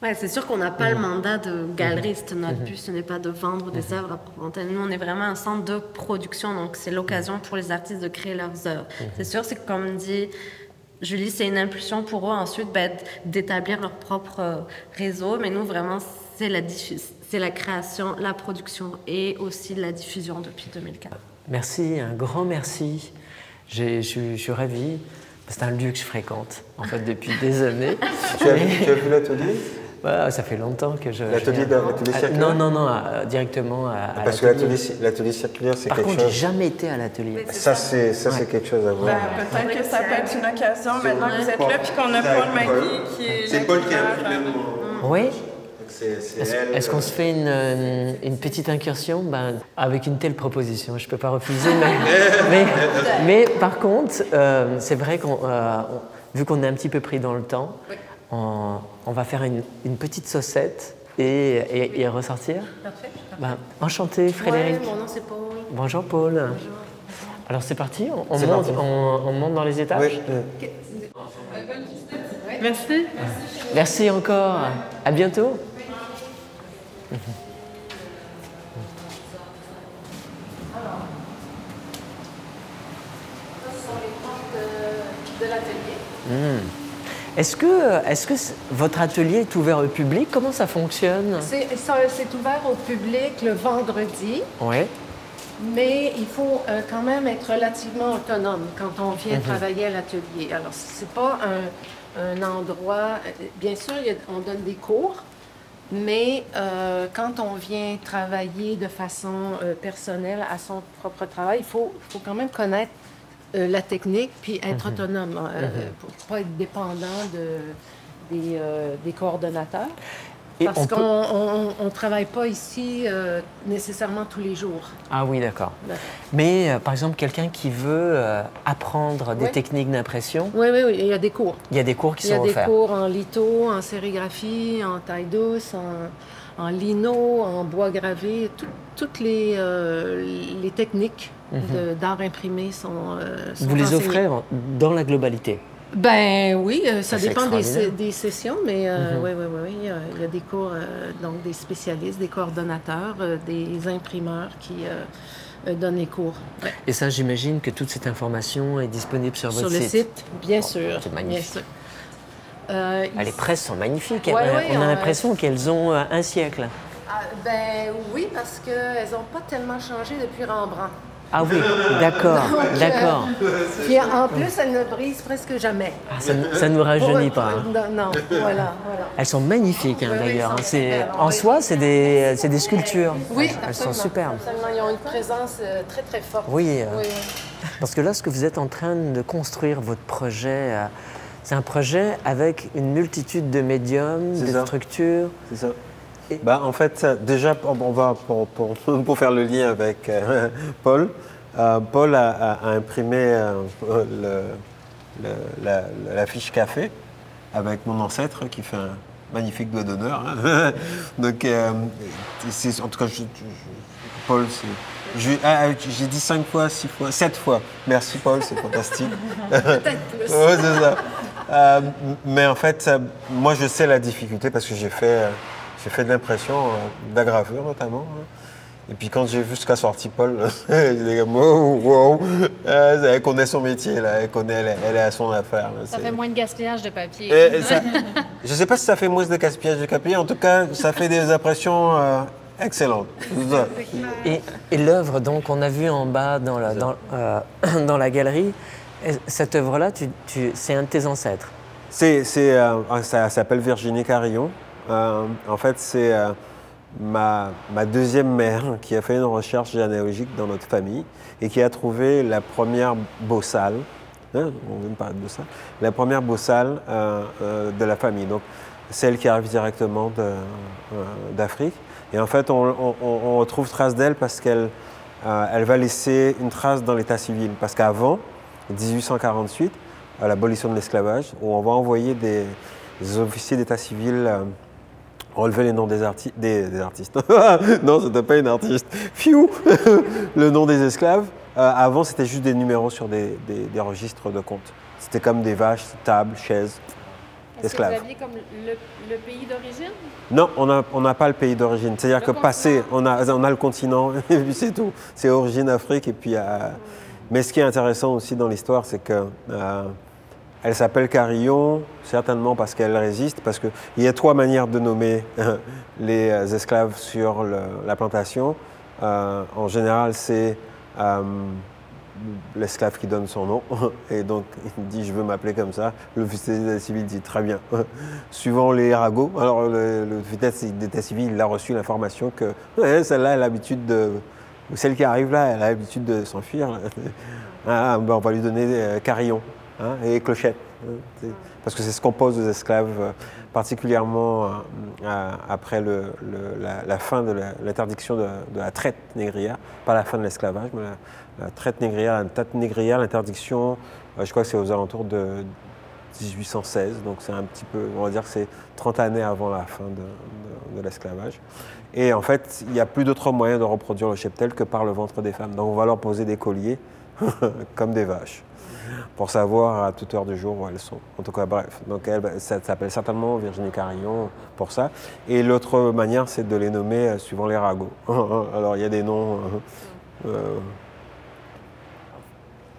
Ouais, c'est sûr qu'on n'a pas le mandat de galeriste. Notre but, ce n'est pas de vendre des œuvres à proprement. Nous, on est vraiment un centre de production, donc c'est l'occasion pour les artistes de créer leurs œuvres. C'est sûr, c'est comme dit Julie, c'est une impulsion pour eux ensuite ben, d'établir leur propre euh, réseau, mais nous, vraiment, c'est la, diffu- c'est la création, la production et aussi la diffusion depuis 2004. Merci, un grand merci. J'ai- Je suis- je suis ravi. C'est un lieu que je fréquente, en fait, depuis des années. Tu as, vu- tu as vu l'atelier? Ça fait longtemps que je. L'atelier Ah, circulaire Non, non, non, directement à, à Parce que l'atelier. circulaire, c'est Par quelque contre, j'ai chose. jamais été à l'atelier. Ça, c'est ça, c'est quelque chose à voir. Ben, Peut-être que ça peut être une occasion, maintenant que vous êtes Paul. là, puis qu'on a Paul Magui qui est C'est Paul qui a euh, mon. Oui. Est-ce qu'on euh, se fait une, une petite incursion? Ben, Avec une telle proposition, je ne peux pas refuser. Mais, mais, mais par contre, euh, c'est vrai qu'on, euh, vu qu'on est un petit peu pris dans le temps, on, on va faire une, une petite saucette et, et- et ressortir. Parfait. Ben, enchanté, Frédéric. mon nom, c'est Paul. Bonjour Paul. Alors c'est parti, on, on monte, parti. on- on monte dans les étages Oui. Merci. Merci encore. À bientôt. Hmm. Est-ce que, est-ce que votre atelier est ouvert au public? Comment ça fonctionne? C'est ouvert au public le vendredi, Oui. mais il faut euh, quand même être relativement autonome quand on Mhm. vient travailler à l'atelier. Alors, c'est pas un, un endroit. euh, Bien sûr, a- on donne des cours, mais euh, quand on vient travailler de façon euh, personnelle à son propre travail, il faut, faut quand même connaître euh, la technique puis être autonome euh, pour pas être dépendant de, des, euh, des coordonnateurs. Et Parce on qu'on peut- ne travaille pas ici euh, nécessairement tous les jours. Ah oui, d'accord. Mais euh, par exemple, quelqu'un qui veut euh, apprendre des Oui. techniques d'impression, Oui, oui, oui, il y a des cours. il y a des cours qui Il y a sont des offerts. cours en litho, en sérigraphie, en taille douce, en, en lino, en bois gravé. Tout- toutes les, les techniques d'art imprimé sont, euh, sont Mhm. Vous les offrez dans la globalité? Ben oui, euh, ça dépend des, sessions, mais euh, Mhm. oui, oui, oui, oui, il y a- des cours, euh, donc des spécialistes, des coordonnateurs, des imprimeurs qui donnent les cours. Ouais. Et ça, j'imagine que toute cette information est disponible sur, Sur votre le site? site, bien sûr. c'est bien magnifique. sûr. Ah, les presses sont magnifiques. Ouais, ouais, on a on- l'impression qu'elles ont un siècle. ah, ben oui, parce qu'elles n'ont pas tellement changé depuis Rembrandt. Ah oui, d'accord, d'accord. Puis en plus, elles ne brisent presque jamais. Ah, ça ne nous rajeunit pas. hein. Non, non, voilà, voilà. Elles sont magnifiques hein, oui, d'ailleurs. elles hein. sont C'est-. En Oui. soi, c'est des, c'est des sculptures. Oui, Elles sont absolument, superbes. Absolument, ils ont une présence euh, très, très forte. Oui, euh, Oui, parce que là, ce que vous êtes en train de construire, votre projet, euh, c'est un projet avec une multitude de médiums, C'est de ça. structures. C'est ça. Bah, en fait, déjà, on va pour, pour- pour faire le lien avec euh, Paul. euh, Paul a, a- a imprimé euh, le- le- la, la fiche café avec mon ancêtre qui fait un magnifique doigt d'honneur. hein. Donc, en tout cas, je- je- je- Paul, c'est. ah, ah, J'ai dit cinq fois, six fois, sept fois. Merci Paul, c'est fantastique. Peut-être plus. Ouais, c'est ça. Euh, mais en fait, moi, je sais la difficulté parce que j'ai fait, j'ai fait de l'impression, euh, de la gravure notamment. hein. Et puis quand j'ai vu ce qu'a sorti Paul, j'ai dit wow, wow. Euh, elle connaît son métier, là. Elle, connaît, elle, est- elle est à son affaire. là. Ça fait moins de gaspillage de papier. Et- et ça- je ne sais pas si ça fait moins de gaspillage de papier. En tout cas, ça fait des impressions euh, excellentes. Et, et l'œuvre, donc, on a vu en bas dans la, dans, euh, dans la galerie, et cette œuvre-là, tu, tu- c'est un de tes ancêtres? C'est, c'est, euh, ça s'appelle Virginie Carillon. Euh, en fait, c'est euh, ma, deuxième mère qui a fait une recherche généalogique dans notre famille et qui a trouvé la première bossale. hein, on vient de parler de bossale. La première bossale euh, de la famille. Donc, celle qui arrive directement d'Afrique. Et en fait, on, retrouve trace d'elle parce qu'elle elle va laisser une trace dans l'état civil. Parce qu'avant, 1848, à l'abolition de l'esclavage, on va envoyer des, officiers d'état civil relever les noms des, arti- des, des artistes. non, c'était pas une artiste. Fiou Le nom des esclaves. Euh, avant, c'était juste des numéros sur des, des- registres de comptes. C'était comme des vaches, tables, chaises. Est-ce que esclaves. vous aviez comme le, le pays d'origine? Non, on n'a on n'a pas le pays d'origine. C'est-à-dire que continent. passé, on a, on a le continent, et puis c'est tout. C'est origine Afrique. Et puis, euh, mais ce qui est intéressant aussi dans l'histoire, c'est que euh, elle s'appelle Carillon, certainement parce qu'elle résiste, parce qu'il y a trois manières de nommer les euh, esclaves sur la plantation. Euh, en général, c'est euh, l'esclave qui donne son nom. Et donc, il dit Je veux m'appeler comme ça. L'officier d'état civil dit Très bien. Suivant les ragots, alors le, le officier d'état civil, il a reçu l'information que celle-là, elle a l'habitude de. ou Celle qui arrive là, elle a l'habitude de s'enfuir. Ah, ben, on va lui donner carillon hein, et clochette. hein, parce que c'est ce qu'on pose aux esclaves, euh, particulièrement euh, après la, fin de l'interdiction de, la traite négrière, pas la fin de l'esclavage, mais la, traite négrière, la traite négrière, l'interdiction, euh, je crois que c'est aux alentours de 1816, donc c'est un petit peu, on va dire que c'est 30 années avant la fin de- de l'esclavage. Et en fait, il n'y a plus d'autre moyen de reproduire le cheptel que par le ventre des femmes. Donc on va leur poser des colliers comme des vaches, pour savoir à toute heure du jour où elles sont. En tout cas, bref. Donc, elle, ça s'appelle certainement Virginie Carillon pour ça. Et l'autre manière, c'est de les nommer euh, suivant les ragots. Alors, il y a des noms. euh, euh,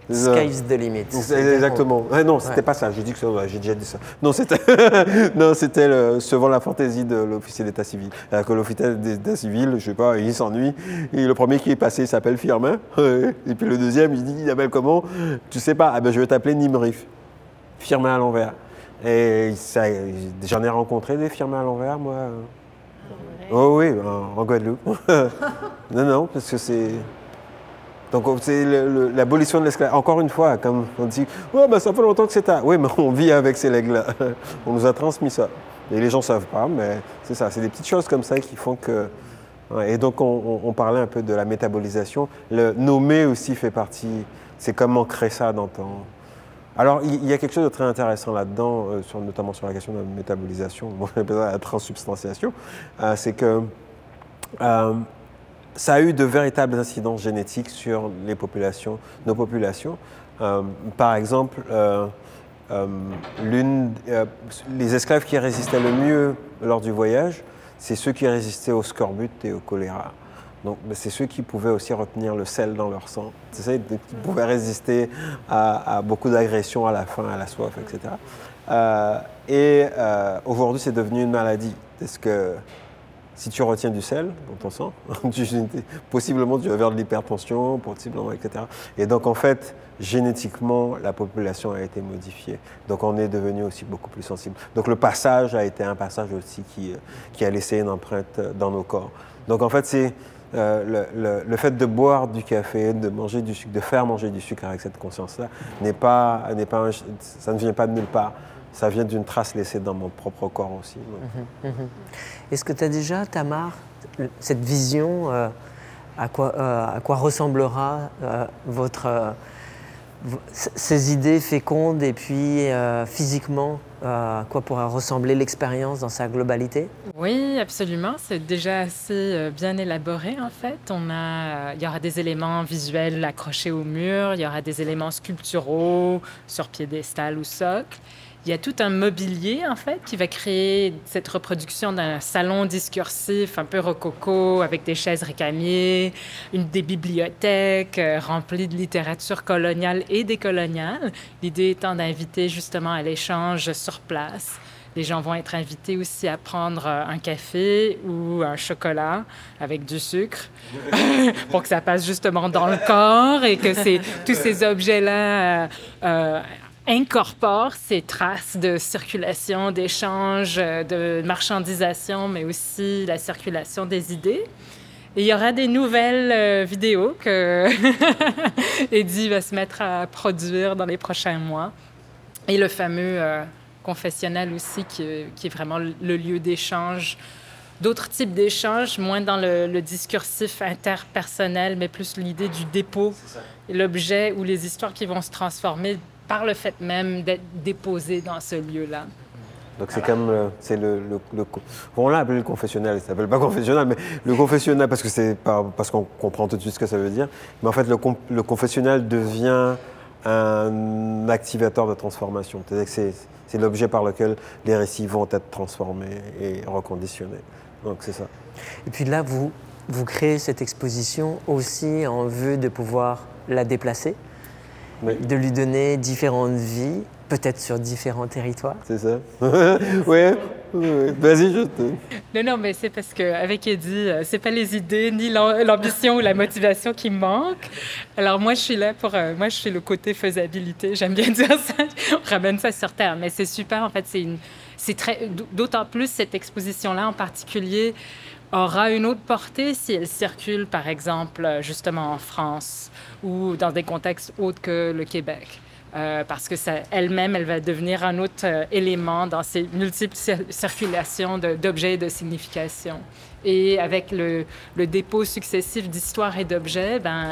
Sky's the limit. Exactement. Ah non, c'était Ouais. pas ça. J'ai dit que ça- ouais, j'ai déjà dit ça. Non, c'était non, c'était le- selon la fantaisie de l'officier d'état civil. Alors que l'officier d'état civil, je sais pas, il s'ennuie. Et le premier qui est passé il s'appelle Firmin. Et puis le deuxième, il dit, il s'appelle comment? Tu sais pas Ah ben je vais t'appeler Nimrif. Firmin à l'envers. Et ça, j'en ai rencontré des Firmin à l'envers, moi. Oh oui, en, en Guadeloupe. non, non, parce que c'est. Donc c'est l'abolition de l'esclavage. Encore une fois, comme on dit, ouais, ben, ça fait longtemps que c'est tard. Oui, mais on vit avec ces legs-là. on nous a transmis ça. Et les gens ne savent pas, mais c'est ça. C'est des petites choses comme ça qui font que. Et donc on, on- on parlait un peu de la métabolisation. Le nommer aussi fait partie. C'est comme ancrer ça dans ton. Alors il y, a quelque chose de très intéressant là-dedans, euh, sur- notamment sur la question de la métabolisation, la transsubstantiation. Euh, c'est que. euh, ça a eu de véritables incidences génétiques sur les populations, nos populations. Euh, par exemple, euh, euh, les esclaves qui résistaient le mieux lors du voyage, c'est ceux qui résistaient au scorbut et au choléra. Donc, ben, c'est ceux qui pouvaient aussi retenir le sel dans leur sang, c'est ça, qui pouvaient résister à, beaucoup d'agressions à la faim, à la soif, etc. Et aujourd'hui, c'est devenu une maladie. Parce que si tu retiens du sel dans ton sang, possiblement tu vas vers de l'hypertension, possiblement, etc. Et donc en fait, génétiquement, la population a été modifiée. Donc on est devenu aussi beaucoup plus sensible. Donc le passage a été un passage aussi qui, euh, qui a laissé une empreinte euh, dans nos corps. Donc en fait, c'est euh, le, fait de boire du café, de manger du sucre, de faire manger du sucre avec cette conscience-là, n'est pas, pas ça ne vient pas de nulle part. Ça vient d'une trace laissée dans mon propre corps aussi. Donc, Est-ce que tu as déjà, Tamar, cette vision euh, à, quoi, euh, à quoi ressemblera euh, votre, euh, ces idées fécondes et puis euh, physiquement, euh, à quoi pourra ressembler l'expérience dans sa globalité? Oui, absolument. C'est déjà assez bien élaboré en fait. On a, il y aura des éléments visuels accrochés au mur, il y aura des éléments sculpturaux sur piédestal ou socle. Il y a tout un mobilier en fait qui va créer cette reproduction d'un salon discursif un peu rococo avec des chaises récamiers, une des bibliothèques euh, remplies de littérature coloniale et décoloniale. L'idée étant d'inviter justement à l'échange sur place. Les gens vont être invités aussi à prendre euh, un café ou un chocolat avec du sucre pour que ça passe justement dans le corps et que tous ces objets-là euh, incorporent ces traces de circulation, d'échange, euh, de marchandisation, mais aussi la circulation des idées. Et il y aura des nouvelles euh, vidéos que Eddie va se mettre à produire dans les prochains mois. Et le fameux euh, confessionnal aussi, qui, qui est vraiment le lieu d'échange. D'autres types d'échanges, moins dans le, le discursif interpersonnel, mais plus l'idée du dépôt, et l'objet ou les histoires qui vont se transformer par le fait même d'être déposées dans ce lieu-là. Donc c'est comme le, c'est le, le, le co- on l'a appelé le confessionnal, ça s'appelle pas confessionnal, mais le confessionnal parce que c'est pas parce qu'on comprend tout de suite ce que ça veut dire. Mais en fait, le, le confessionnal devient un activateur de transformation. C'est-à-dire que c'est, c'est l'objet par lequel les récits vont être transformés et reconditionnés. Donc c'est ça. Et puis là, vous, vous créez cette exposition aussi en vue de pouvoir la déplacer, Oui. de lui donner différentes vies, peut-être sur différents territoires. C'est ça. ouais. ouais. Vas-y, je te. Non, non, mais c'est parce qu'avec Eddie, euh, c'est pas les idées, ni l'am- l'ambition ou la motivation qui me manquent. Alors moi, je suis là pour... euh, moi, je suis le côté faisabilité. J'aime bien dire ça. On ramène ça sur Terre. Mais c'est super, en fait. C'est une... C'est très... D'autant plus, cette exposition-là en particulier aura une autre portée si elle circule, par exemple, euh, justement en France ou dans des contextes autres que le Québec. Euh, parce que elle-même, elle va devenir un autre euh, élément dans ces multiples cir- circulations d'objets et de significations. Et avec le, dépôt successif d'histoires et d'objets, ben,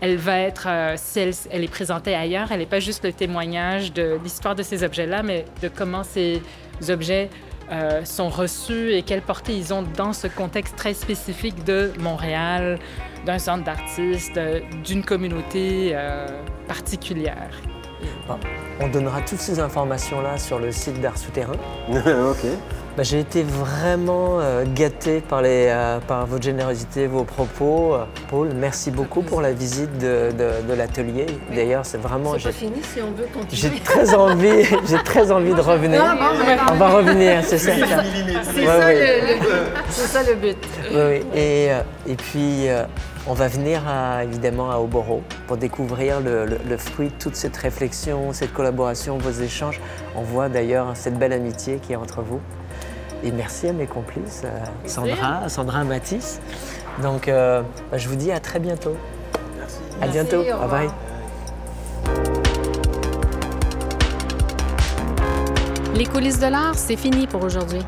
elle, va être, si elle est présentée ailleurs, elle n'est pas juste le témoignage de l'histoire de ces objets-là, mais de comment ces objets euh, sont reçus et quelle portée ils ont dans ce contexte très spécifique de Montréal, d'un centre d'artistes, euh, d'une communauté euh, particulière. Bon, on donnera toutes ces informations-là sur le site d'Art Souterrain. ok. Bah, J'ai été vraiment euh, gâté par, les, euh, par votre générosité, vos propos. Euh, Paul, merci beaucoup pour la visite de, de- de l'atelier. D'ailleurs, c'est vraiment... C'est j'ai- fini si on veut J'ai continuer. très envie, j'ai très envie de revenir. Bon, d'accord. On va revenir, c'est certain. C'est Ouais, ça, ouais. C'est ça le but. Oui, oui. Et, euh, et puis, euh, on va venir à, évidemment à Oboro pour découvrir le, le- le fruit de toute cette réflexion, cette collaboration, vos échanges. On voit d'ailleurs cette belle amitié qui est entre vous. Et merci à mes complices, euh, Sandra, Sandra Matisse. Donc, euh, bah, je vous dis à très bientôt. Merci. À Merci, bientôt. au Bye revoir. bye. Les coulisses de l'art, c'est fini pour aujourd'hui.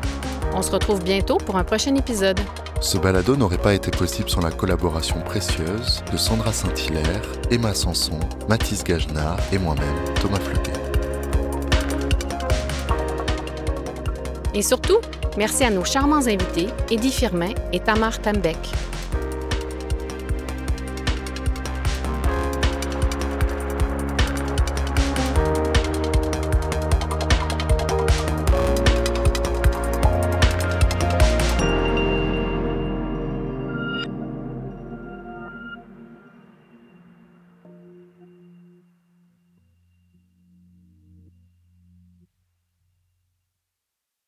On se retrouve bientôt pour un prochain épisode. Ce balado n'aurait pas été possible sans la collaboration précieuse de Sandra Saint-Hilaire, Emma Sanson, Mathis Gagenard et moi-même, Thomas Fluquet. Et surtout, merci à nos charmants invités, Eddie Firmin et Tamar Tambeck.